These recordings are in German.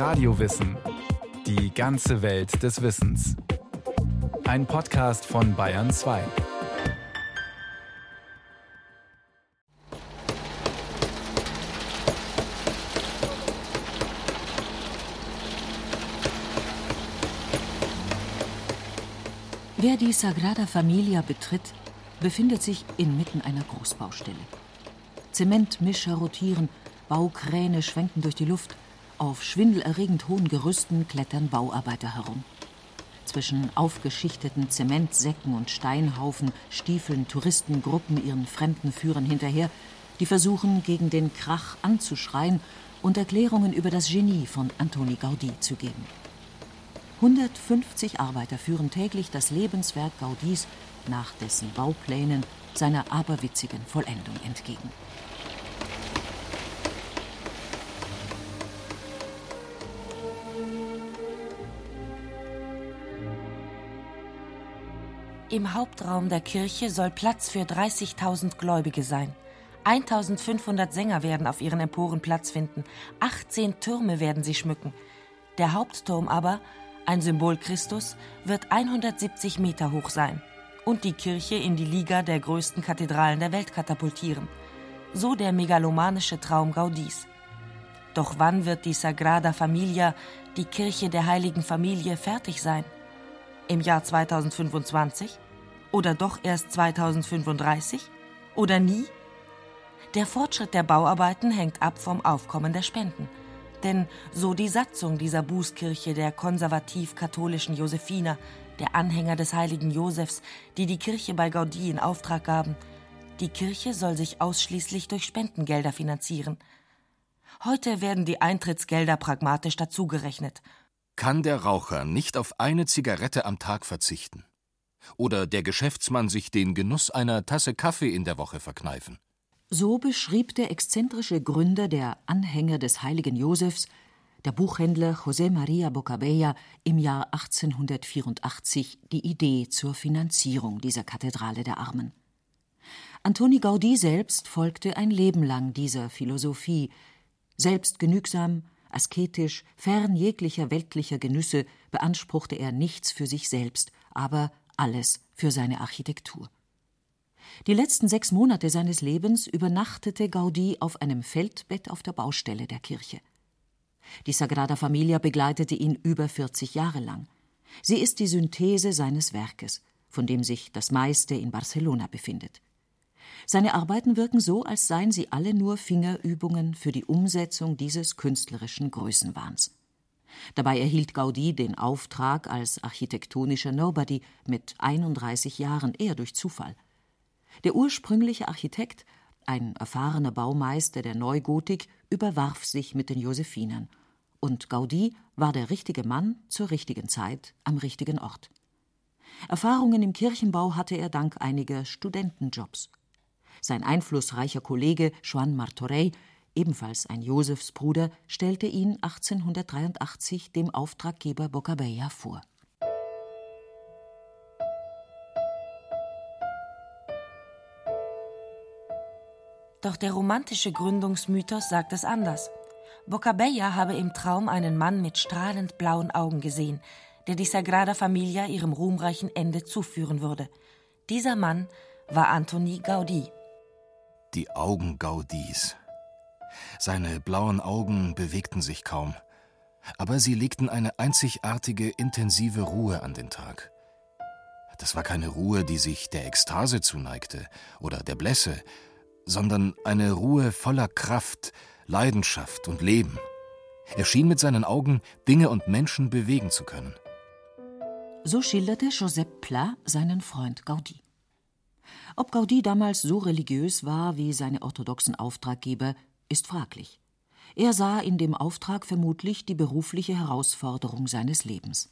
Radiowissen. Die ganze Welt des Wissens. Ein Podcast von Bayern 2. Wer die Sagrada Familia betritt, befindet sich inmitten einer Großbaustelle. Zementmischer rotieren, Baukräne schwenken durch die Luft, auf schwindelerregend hohen Gerüsten klettern Bauarbeiter herum. Zwischen aufgeschichteten Zementsäcken und Steinhaufen stiefeln Touristengruppen ihren fremden Führern hinterher, die versuchen, gegen den Krach anzuschreien und Erklärungen über das Genie von Antoni Gaudí zu geben. 150 Arbeiter führen täglich das Lebenswerk Gaudís nach dessen Bauplänen seiner aberwitzigen Vollendung entgegen. Im Hauptraum der Kirche soll Platz für 30.000 Gläubige sein. 1500 Sänger werden auf ihren Emporen Platz finden. 18 Türme werden sie schmücken. Der Hauptturm aber, ein Symbol Christus, wird 170 Meter hoch sein und die Kirche in die Liga der größten Kathedralen der Welt katapultieren. So der megalomanische Traum Gaudis. Doch wann wird die Sagrada Familia, die Kirche der heiligen Familie, fertig sein? Im Jahr 2025? Oder doch erst 2035? Oder nie? Der Fortschritt der Bauarbeiten hängt ab vom Aufkommen der Spenden. Denn so die Satzung dieser Bußkirche der konservativ-katholischen Josephiner, der Anhänger des heiligen Josefs, die die Kirche bei Gaudí in Auftrag gaben, die Kirche soll sich ausschließlich durch Spendengelder finanzieren. Heute werden die Eintrittsgelder pragmatisch dazugerechnet kann der Raucher nicht auf eine Zigarette am Tag verzichten? Oder der Geschäftsmann sich den Genuss einer Tasse Kaffee in der Woche verkneifen? So beschrieb der exzentrische Gründer der Anhänger des heiligen Josefs, der Buchhändler José María Bocabella, im Jahr 1884 die Idee zur Finanzierung dieser Kathedrale der Armen. Antoni Gaudí selbst folgte ein Leben lang dieser Philosophie, selbstgenügsam, Asketisch, fern jeglicher weltlicher Genüsse, beanspruchte er nichts für sich selbst, aber alles für seine Architektur. Die letzten sechs Monate seines Lebens übernachtete Gaudí auf einem Feldbett auf der Baustelle der Kirche. Die Sagrada Familia begleitete ihn über 40 Jahre lang. Sie ist die Synthese seines Werkes, von dem sich das meiste in Barcelona befindet. Seine Arbeiten wirken so, als seien sie alle nur Fingerübungen für die Umsetzung dieses künstlerischen Größenwahns. Dabei erhielt Gaudí den Auftrag als architektonischer Nobody mit 31 Jahren eher durch Zufall. Der ursprüngliche Architekt, ein erfahrener Baumeister der Neugotik, überwarf sich mit den Josephinern. Und Gaudí war der richtige Mann zur richtigen Zeit am richtigen Ort. Erfahrungen im Kirchenbau hatte er dank einiger Studentenjobs. Sein einflussreicher Kollege Joan Martorell, ebenfalls ein Josefsbruder, stellte ihn 1883 dem Auftraggeber Bocabella vor. Doch der romantische Gründungsmythos sagt es anders. Bocabella habe im Traum einen Mann mit strahlend blauen Augen gesehen, der die Sagrada Familia ihrem ruhmreichen Ende zuführen würde. Dieser Mann war Antoni Gaudí die Augen Gaudis. Seine blauen Augen bewegten sich kaum, aber sie legten eine einzigartige, intensive Ruhe an den Tag. Das war keine Ruhe, die sich der Ekstase zuneigte oder der Blässe, sondern eine Ruhe voller Kraft, Leidenschaft und Leben. Er schien mit seinen Augen Dinge und Menschen bewegen zu können. So schilderte Joseph Pla seinen Freund Gaudi. Ob Gaudí damals so religiös war wie seine orthodoxen Auftraggeber, ist fraglich. Er sah in dem Auftrag vermutlich die berufliche Herausforderung seines Lebens.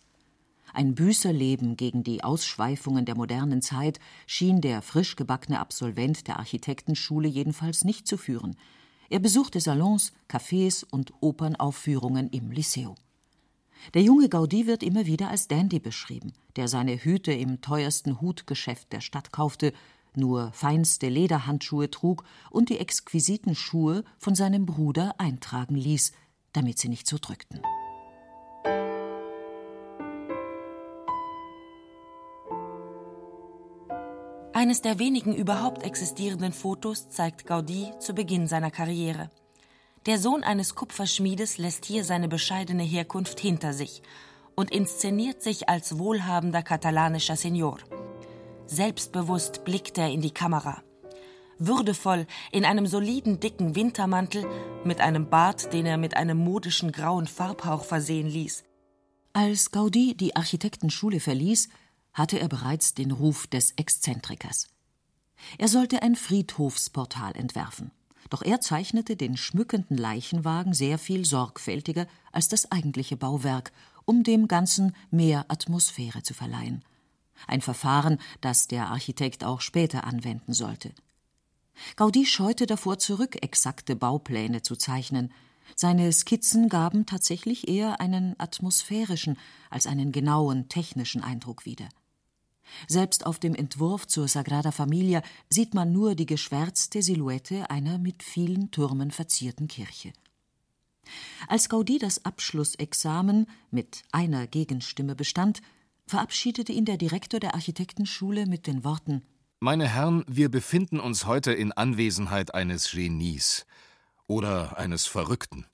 Ein Büßerleben gegen die Ausschweifungen der modernen Zeit schien der frisch gebackene Absolvent der Architektenschule jedenfalls nicht zu führen. Er besuchte Salons, Cafés und Opernaufführungen im Lyceo. Der junge Gaudi wird immer wieder als Dandy beschrieben, der seine Hüte im teuersten Hutgeschäft der Stadt kaufte, nur feinste Lederhandschuhe trug und die exquisiten Schuhe von seinem Bruder eintragen ließ, damit sie nicht so drückten. Eines der wenigen überhaupt existierenden Fotos zeigt Gaudi zu Beginn seiner Karriere. Der Sohn eines Kupferschmiedes lässt hier seine bescheidene Herkunft hinter sich und inszeniert sich als wohlhabender katalanischer Senior. Selbstbewusst blickt er in die Kamera. Würdevoll, in einem soliden dicken Wintermantel, mit einem Bart, den er mit einem modischen grauen Farbhauch versehen ließ. Als Gaudí die Architektenschule verließ, hatte er bereits den Ruf des Exzentrikers. Er sollte ein Friedhofsportal entwerfen. Doch er zeichnete den schmückenden Leichenwagen sehr viel sorgfältiger als das eigentliche Bauwerk, um dem Ganzen mehr Atmosphäre zu verleihen. Ein Verfahren, das der Architekt auch später anwenden sollte. Gaudí scheute davor zurück, exakte Baupläne zu zeichnen. Seine Skizzen gaben tatsächlich eher einen atmosphärischen als einen genauen technischen Eindruck wieder. Selbst auf dem Entwurf zur Sagrada Familia sieht man nur die geschwärzte Silhouette einer mit vielen Türmen verzierten Kirche. Als Gaudí das Abschlussexamen mit einer Gegenstimme bestand, verabschiedete ihn der Direktor der Architektenschule mit den Worten Meine Herren, wir befinden uns heute in Anwesenheit eines Genies oder eines Verrückten.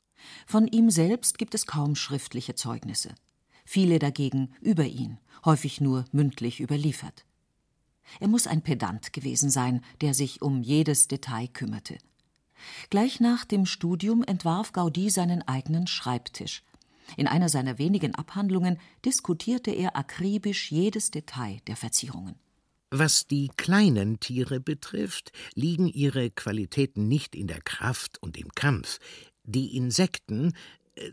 Von ihm selbst gibt es kaum schriftliche Zeugnisse viele dagegen über ihn, häufig nur mündlich überliefert. Er muss ein Pedant gewesen sein, der sich um jedes Detail kümmerte. Gleich nach dem Studium entwarf Gaudí seinen eigenen Schreibtisch. In einer seiner wenigen Abhandlungen diskutierte er akribisch jedes Detail der Verzierungen. Was die kleinen Tiere betrifft, liegen ihre Qualitäten nicht in der Kraft und im Kampf. Die Insekten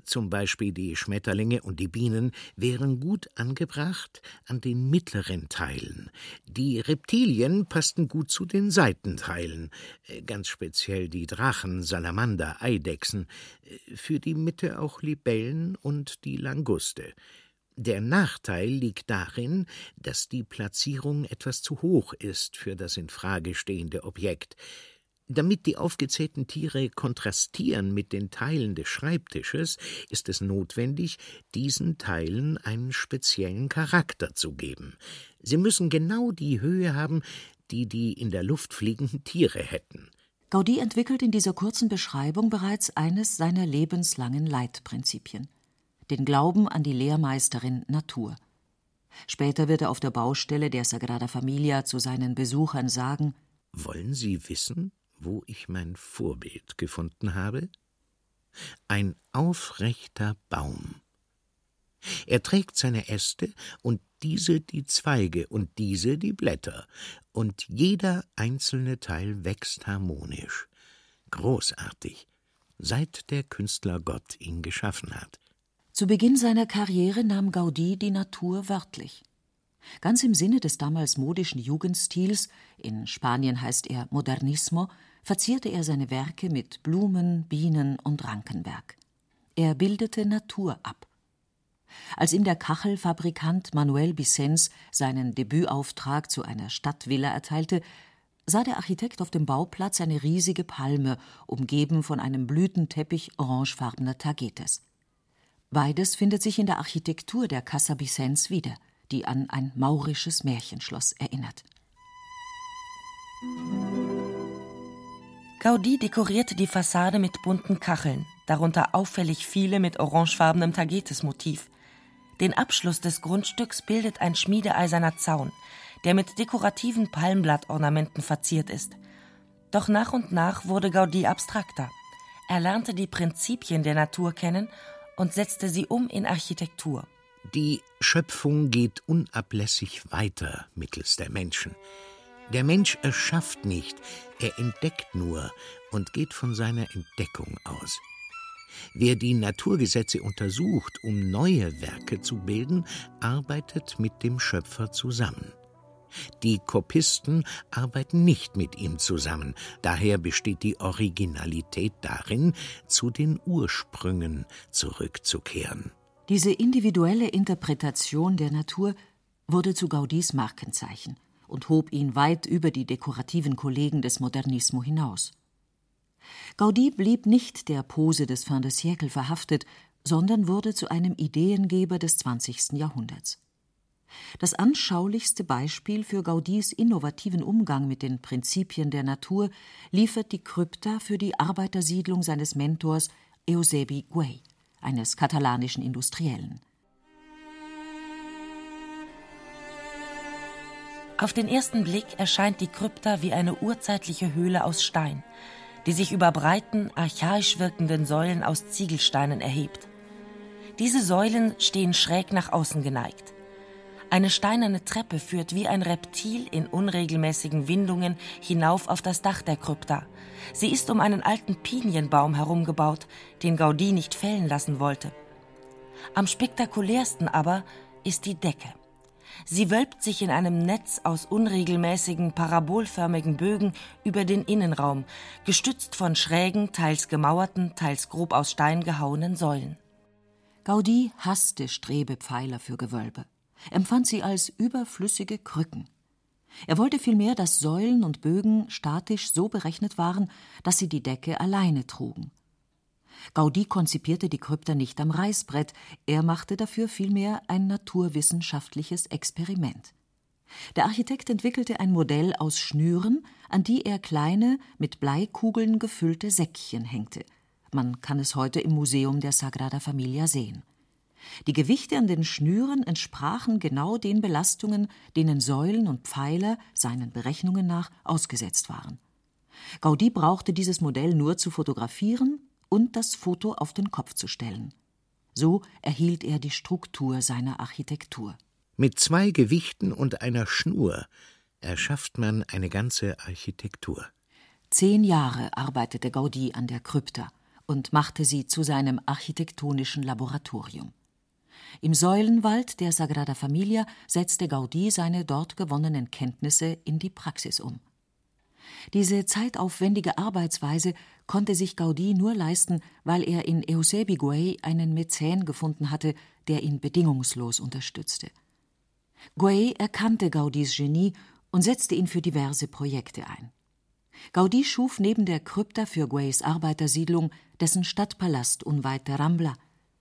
zum Beispiel die Schmetterlinge und die Bienen, wären gut angebracht an den mittleren Teilen. Die Reptilien passten gut zu den Seitenteilen, äh, ganz speziell die Drachen, Salamander, Eidechsen, äh, für die Mitte auch Libellen und die Languste. Der Nachteil liegt darin, dass die Platzierung etwas zu hoch ist für das in Frage stehende Objekt. Damit die aufgezählten Tiere kontrastieren mit den Teilen des Schreibtisches, ist es notwendig, diesen Teilen einen speziellen Charakter zu geben. Sie müssen genau die Höhe haben, die die in der Luft fliegenden Tiere hätten. Gaudí entwickelt in dieser kurzen Beschreibung bereits eines seiner lebenslangen Leitprinzipien: den Glauben an die Lehrmeisterin Natur. Später wird er auf der Baustelle der Sagrada Familia zu seinen Besuchern sagen: Wollen Sie wissen, wo ich mein Vorbild gefunden habe? Ein aufrechter Baum. Er trägt seine Äste und diese die Zweige und diese die Blätter, und jeder einzelne Teil wächst harmonisch. Großartig, seit der Künstler Gott ihn geschaffen hat. Zu Beginn seiner Karriere nahm Gaudí die Natur wörtlich. Ganz im Sinne des damals modischen Jugendstils, in Spanien heißt er Modernismo, verzierte er seine Werke mit Blumen, Bienen und Rankenwerk. Er bildete Natur ab. Als ihm der Kachelfabrikant Manuel Vicens seinen Debütauftrag zu einer Stadtvilla erteilte, sah der Architekt auf dem Bauplatz eine riesige Palme, umgeben von einem Blütenteppich orangefarbener Tagetes. Beides findet sich in der Architektur der Casa Vicens wieder, die an ein maurisches Märchenschloss erinnert. Gaudí dekorierte die Fassade mit bunten Kacheln, darunter auffällig viele mit orangefarbenem Tagetes-Motiv. Den Abschluss des Grundstücks bildet ein schmiedeeiserner Zaun, der mit dekorativen Palmblattornamenten verziert ist. Doch nach und nach wurde Gaudí abstrakter. Er lernte die Prinzipien der Natur kennen und setzte sie um in Architektur. Die Schöpfung geht unablässig weiter mittels der Menschen. Der Mensch erschafft nicht, er entdeckt nur und geht von seiner Entdeckung aus. Wer die Naturgesetze untersucht, um neue Werke zu bilden, arbeitet mit dem Schöpfer zusammen. Die Kopisten arbeiten nicht mit ihm zusammen, daher besteht die Originalität darin, zu den Ursprüngen zurückzukehren. Diese individuelle Interpretation der Natur wurde zu Gaudis Markenzeichen und hob ihn weit über die dekorativen Kollegen des Modernismo hinaus. Gaudí blieb nicht der Pose des Fin de siècle verhaftet, sondern wurde zu einem Ideengeber des 20. Jahrhunderts. Das anschaulichste Beispiel für Gaudis innovativen Umgang mit den Prinzipien der Natur liefert die Krypta für die Arbeitersiedlung seines Mentors Eusebi Güell, eines katalanischen Industriellen. Auf den ersten Blick erscheint die Krypta wie eine urzeitliche Höhle aus Stein, die sich über breiten, archaisch wirkenden Säulen aus Ziegelsteinen erhebt. Diese Säulen stehen schräg nach außen geneigt. Eine steinerne Treppe führt wie ein Reptil in unregelmäßigen Windungen hinauf auf das Dach der Krypta. Sie ist um einen alten Pinienbaum herumgebaut, den Gaudí nicht fällen lassen wollte. Am spektakulärsten aber ist die Decke. Sie wölbt sich in einem Netz aus unregelmäßigen, parabolförmigen Bögen über den Innenraum, gestützt von schrägen, teils gemauerten, teils grob aus Stein gehauenen Säulen. Gaudí hasste Strebepfeiler für Gewölbe empfand sie als überflüssige Krücken. Er wollte vielmehr, dass Säulen und Bögen statisch so berechnet waren, dass sie die Decke alleine trugen. Gaudí konzipierte die Krypta nicht am Reißbrett, er machte dafür vielmehr ein naturwissenschaftliches Experiment. Der Architekt entwickelte ein Modell aus Schnüren, an die er kleine, mit Bleikugeln gefüllte Säckchen hängte. Man kann es heute im Museum der Sagrada Familia sehen. Die Gewichte an den Schnüren entsprachen genau den Belastungen, denen Säulen und Pfeiler seinen Berechnungen nach ausgesetzt waren. Gaudí brauchte dieses Modell nur zu fotografieren und das Foto auf den Kopf zu stellen. So erhielt er die Struktur seiner Architektur. Mit zwei Gewichten und einer Schnur erschafft man eine ganze Architektur. Zehn Jahre arbeitete Gaudí an der Krypta und machte sie zu seinem architektonischen Laboratorium. Im Säulenwald der Sagrada Familia setzte Gaudí seine dort gewonnenen Kenntnisse in die Praxis um. Diese zeitaufwendige Arbeitsweise konnte sich Gaudí nur leisten, weil er in Eusebi Güell einen Mäzen gefunden hatte, der ihn bedingungslos unterstützte. Güell erkannte Gaudís Genie und setzte ihn für diverse Projekte ein. Gaudí schuf neben der Krypta für Güells Arbeitersiedlung dessen Stadtpalast unweit der Rambla,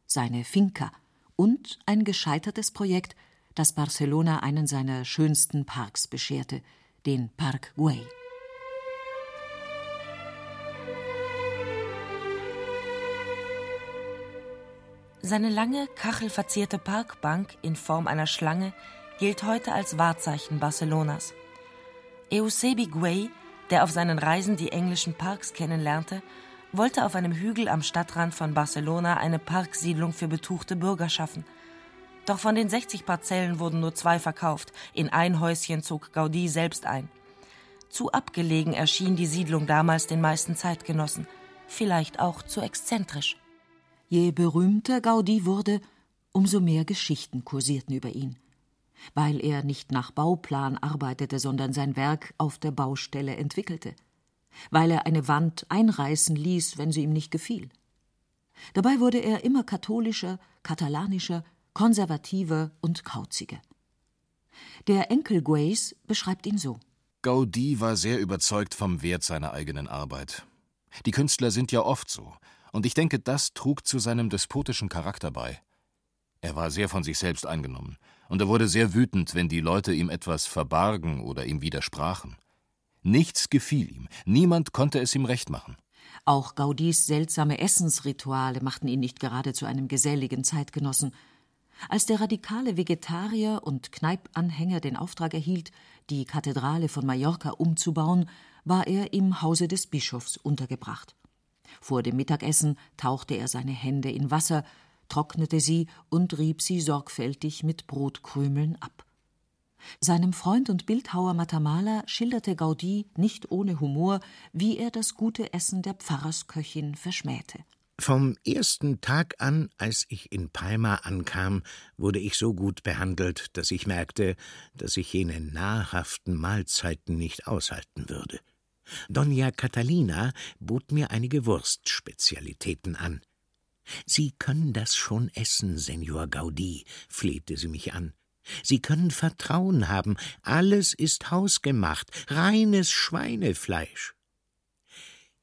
seine Finca und ein gescheitertes Projekt, das Barcelona einen seiner schönsten Parks bescherte, den Park Güell. Seine lange, kachelverzierte Parkbank in Form einer Schlange gilt heute als Wahrzeichen Barcelonas. Eusebi Güell, der auf seinen Reisen die englischen Parks kennenlernte, wollte auf einem Hügel am Stadtrand von Barcelona eine Parksiedlung für betuchte Bürger schaffen. Doch von den 60 Parzellen wurden nur zwei verkauft. In ein Häuschen zog Gaudí selbst ein. Zu abgelegen erschien die Siedlung damals den meisten Zeitgenossen. Vielleicht auch zu exzentrisch. Je berühmter Gaudí wurde, umso mehr Geschichten kursierten über ihn. Weil er nicht nach Bauplan arbeitete, sondern sein Werk auf der Baustelle entwickelte weil er eine Wand einreißen ließ, wenn sie ihm nicht gefiel. Dabei wurde er immer katholischer, katalanischer, konservativer und kauziger. Der Enkel Guays beschreibt ihn so. Gaudí war sehr überzeugt vom Wert seiner eigenen Arbeit. Die Künstler sind ja oft so, und ich denke, das trug zu seinem despotischen Charakter bei. Er war sehr von sich selbst eingenommen, und er wurde sehr wütend, wenn die Leute ihm etwas verbargen oder ihm widersprachen. Nichts gefiel ihm, niemand konnte es ihm recht machen. Auch Gaudis seltsame Essensrituale machten ihn nicht gerade zu einem geselligen Zeitgenossen. Als der radikale Vegetarier und Kneipanhänger den Auftrag erhielt, die Kathedrale von Mallorca umzubauen, war er im Hause des Bischofs untergebracht. Vor dem Mittagessen tauchte er seine Hände in Wasser, trocknete sie und rieb sie sorgfältig mit Brotkrümeln ab. Seinem Freund und Bildhauer Matamala schilderte Gaudí nicht ohne Humor, wie er das gute Essen der Pfarrersköchin verschmähte. Vom ersten Tag an, als ich in Palma ankam, wurde ich so gut behandelt, dass ich merkte, dass ich jene nahrhaften Mahlzeiten nicht aushalten würde. Donna Catalina bot mir einige Wurstspezialitäten an. Sie können das schon essen, Senor Gaudí, flehte sie mich an. Sie können Vertrauen haben, alles ist hausgemacht, reines Schweinefleisch.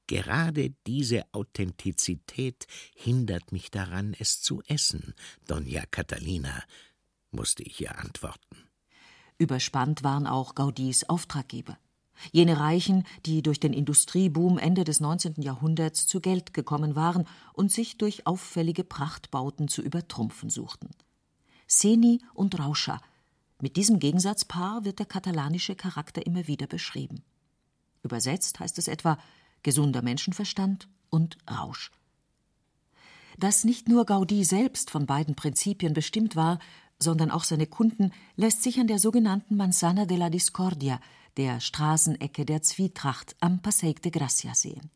Gerade diese Authentizität hindert mich daran, es zu essen, Donna Catalina, musste ich ihr antworten. Überspannt waren auch Gaudis Auftraggeber. Jene Reichen, die durch den Industrieboom Ende des 19. Jahrhunderts zu Geld gekommen waren und sich durch auffällige Prachtbauten zu übertrumpfen suchten. Seni und Rauscher. Mit diesem Gegensatzpaar wird der katalanische Charakter immer wieder beschrieben. Übersetzt heißt es etwa gesunder Menschenverstand und Rausch. Dass nicht nur Gaudi selbst von beiden Prinzipien bestimmt war, sondern auch seine Kunden, lässt sich an der sogenannten Manzana de la Discordia, der Straßenecke der Zwietracht am Passeig de Gracia sehen.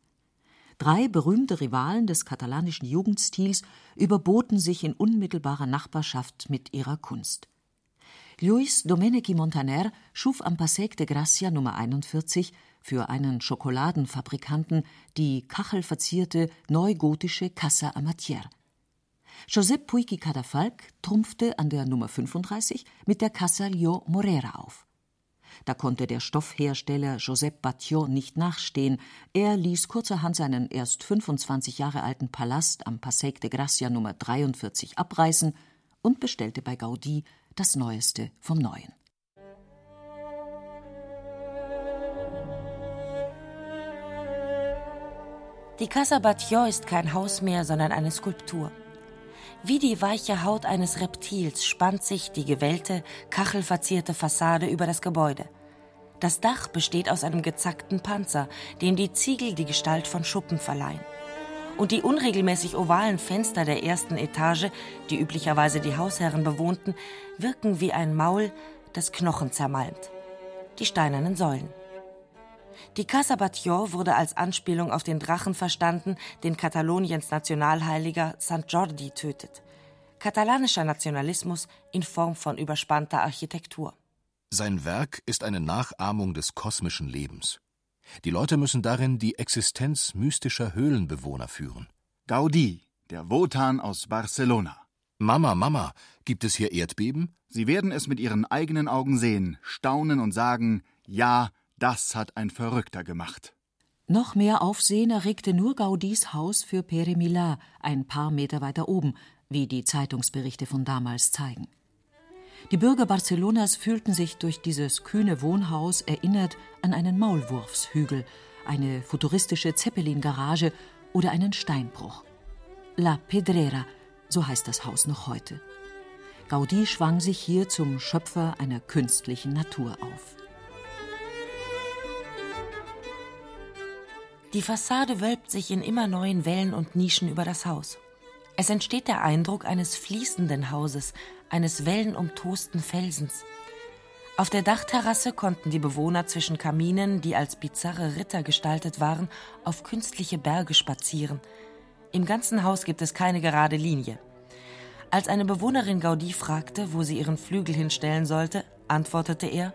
Drei berühmte Rivalen des katalanischen Jugendstils überboten sich in unmittelbarer Nachbarschaft mit ihrer Kunst. Luis Domenici Montaner schuf am Passeig de Gracia Nummer 41 für einen Schokoladenfabrikanten die kachelverzierte neugotische Casa Amatière. Josep Puigi Cadafalc trumpfte an der Nummer 35 mit der Casa Lio Morera auf. Da konnte der Stoffhersteller Josep Batlló nicht nachstehen. Er ließ kurzerhand seinen erst 25 Jahre alten Palast am Passeig de Gracia Nummer 43 abreißen und bestellte bei Gaudí das Neueste vom Neuen. Die Casa Batlló ist kein Haus mehr, sondern eine Skulptur. Wie die weiche Haut eines Reptils spannt sich die gewellte, kachelverzierte Fassade über das Gebäude. Das Dach besteht aus einem gezackten Panzer, dem die Ziegel die Gestalt von Schuppen verleihen. Und die unregelmäßig ovalen Fenster der ersten Etage, die üblicherweise die Hausherren bewohnten, wirken wie ein Maul, das Knochen zermalmt. Die steinernen Säulen. Die Casa Batlló wurde als Anspielung auf den Drachen verstanden, den Kataloniens Nationalheiliger St. Jordi tötet. Katalanischer Nationalismus in Form von überspannter Architektur. Sein Werk ist eine Nachahmung des kosmischen Lebens. Die Leute müssen darin die Existenz mystischer Höhlenbewohner führen. Gaudí, der Wotan aus Barcelona. Mama, Mama, gibt es hier Erdbeben? Sie werden es mit ihren eigenen Augen sehen, staunen und sagen, ja, das hat ein Verrückter gemacht. Noch mehr Aufsehen erregte nur Gaudis Haus für Pere Milà, ein paar Meter weiter oben, wie die Zeitungsberichte von damals zeigen. Die Bürger Barcelonas fühlten sich durch dieses kühne Wohnhaus erinnert an einen Maulwurfshügel, eine futuristische Zeppelin-Garage oder einen Steinbruch. La Pedrera, so heißt das Haus noch heute. Gaudí schwang sich hier zum Schöpfer einer künstlichen Natur auf. Die Fassade wölbt sich in immer neuen Wellen und Nischen über das Haus. Es entsteht der Eindruck eines fließenden Hauses, eines wellenumtosten Felsens. Auf der Dachterrasse konnten die Bewohner zwischen Kaminen, die als bizarre Ritter gestaltet waren, auf künstliche Berge spazieren. Im ganzen Haus gibt es keine gerade Linie. Als eine Bewohnerin Gaudí fragte, wo sie ihren Flügel hinstellen sollte, antwortete er: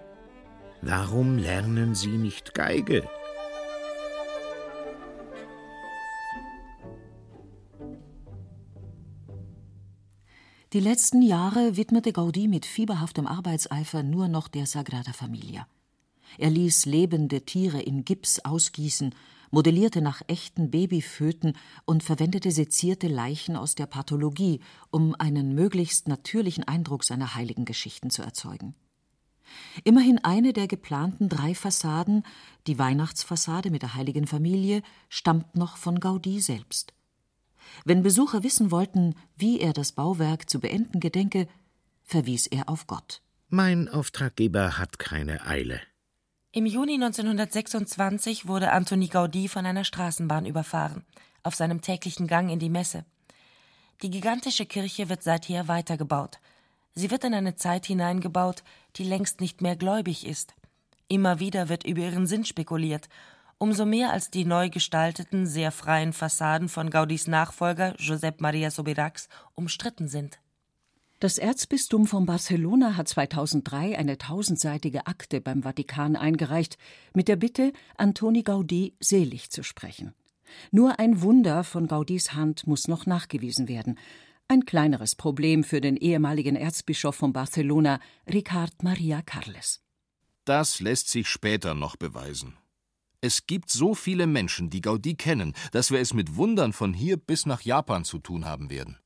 Warum lernen Sie nicht Geige? Die letzten Jahre widmete Gaudí mit fieberhaftem Arbeitseifer nur noch der Sagrada Familia. Er ließ lebende Tiere in Gips ausgießen, modellierte nach echten Babyföten und verwendete sezierte Leichen aus der Pathologie, um einen möglichst natürlichen Eindruck seiner heiligen Geschichten zu erzeugen. Immerhin eine der geplanten drei Fassaden, die Weihnachtsfassade mit der heiligen Familie, stammt noch von Gaudí selbst. Wenn Besucher wissen wollten, wie er das Bauwerk zu beenden gedenke, verwies er auf Gott. Mein Auftraggeber hat keine Eile. Im Juni 1926 wurde Antoni Gaudí von einer Straßenbahn überfahren, auf seinem täglichen Gang in die Messe. Die gigantische Kirche wird seither weitergebaut. Sie wird in eine Zeit hineingebaut, die längst nicht mehr gläubig ist. Immer wieder wird über ihren Sinn spekuliert umso mehr als die neu gestalteten, sehr freien Fassaden von Gaudis Nachfolger Josep Maria Sobiracs umstritten sind. Das Erzbistum von Barcelona hat 2003 eine tausendseitige Akte beim Vatikan eingereicht, mit der Bitte, Antoni Gaudí selig zu sprechen. Nur ein Wunder von Gaudis Hand muss noch nachgewiesen werden. Ein kleineres Problem für den ehemaligen Erzbischof von Barcelona, Ricard Maria Carles. Das lässt sich später noch beweisen. Es gibt so viele Menschen, die Gaudi kennen, dass wir es mit Wundern von hier bis nach Japan zu tun haben werden.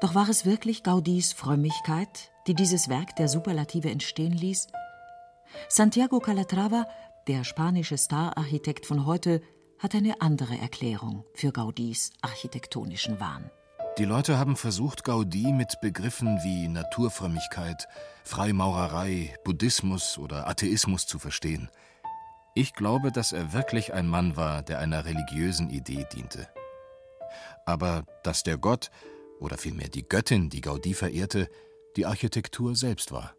Doch war es wirklich Gaudis Frömmigkeit, die dieses Werk der Superlative entstehen ließ? Santiago Calatrava, der spanische Stararchitekt von heute, hat eine andere Erklärung für Gaudis architektonischen Wahn. Die Leute haben versucht, Gaudí mit Begriffen wie Naturfrömmigkeit, Freimaurerei, Buddhismus oder Atheismus zu verstehen. Ich glaube, dass er wirklich ein Mann war, der einer religiösen Idee diente. Aber dass der Gott, oder vielmehr die Göttin, die Gaudí verehrte, die Architektur selbst war.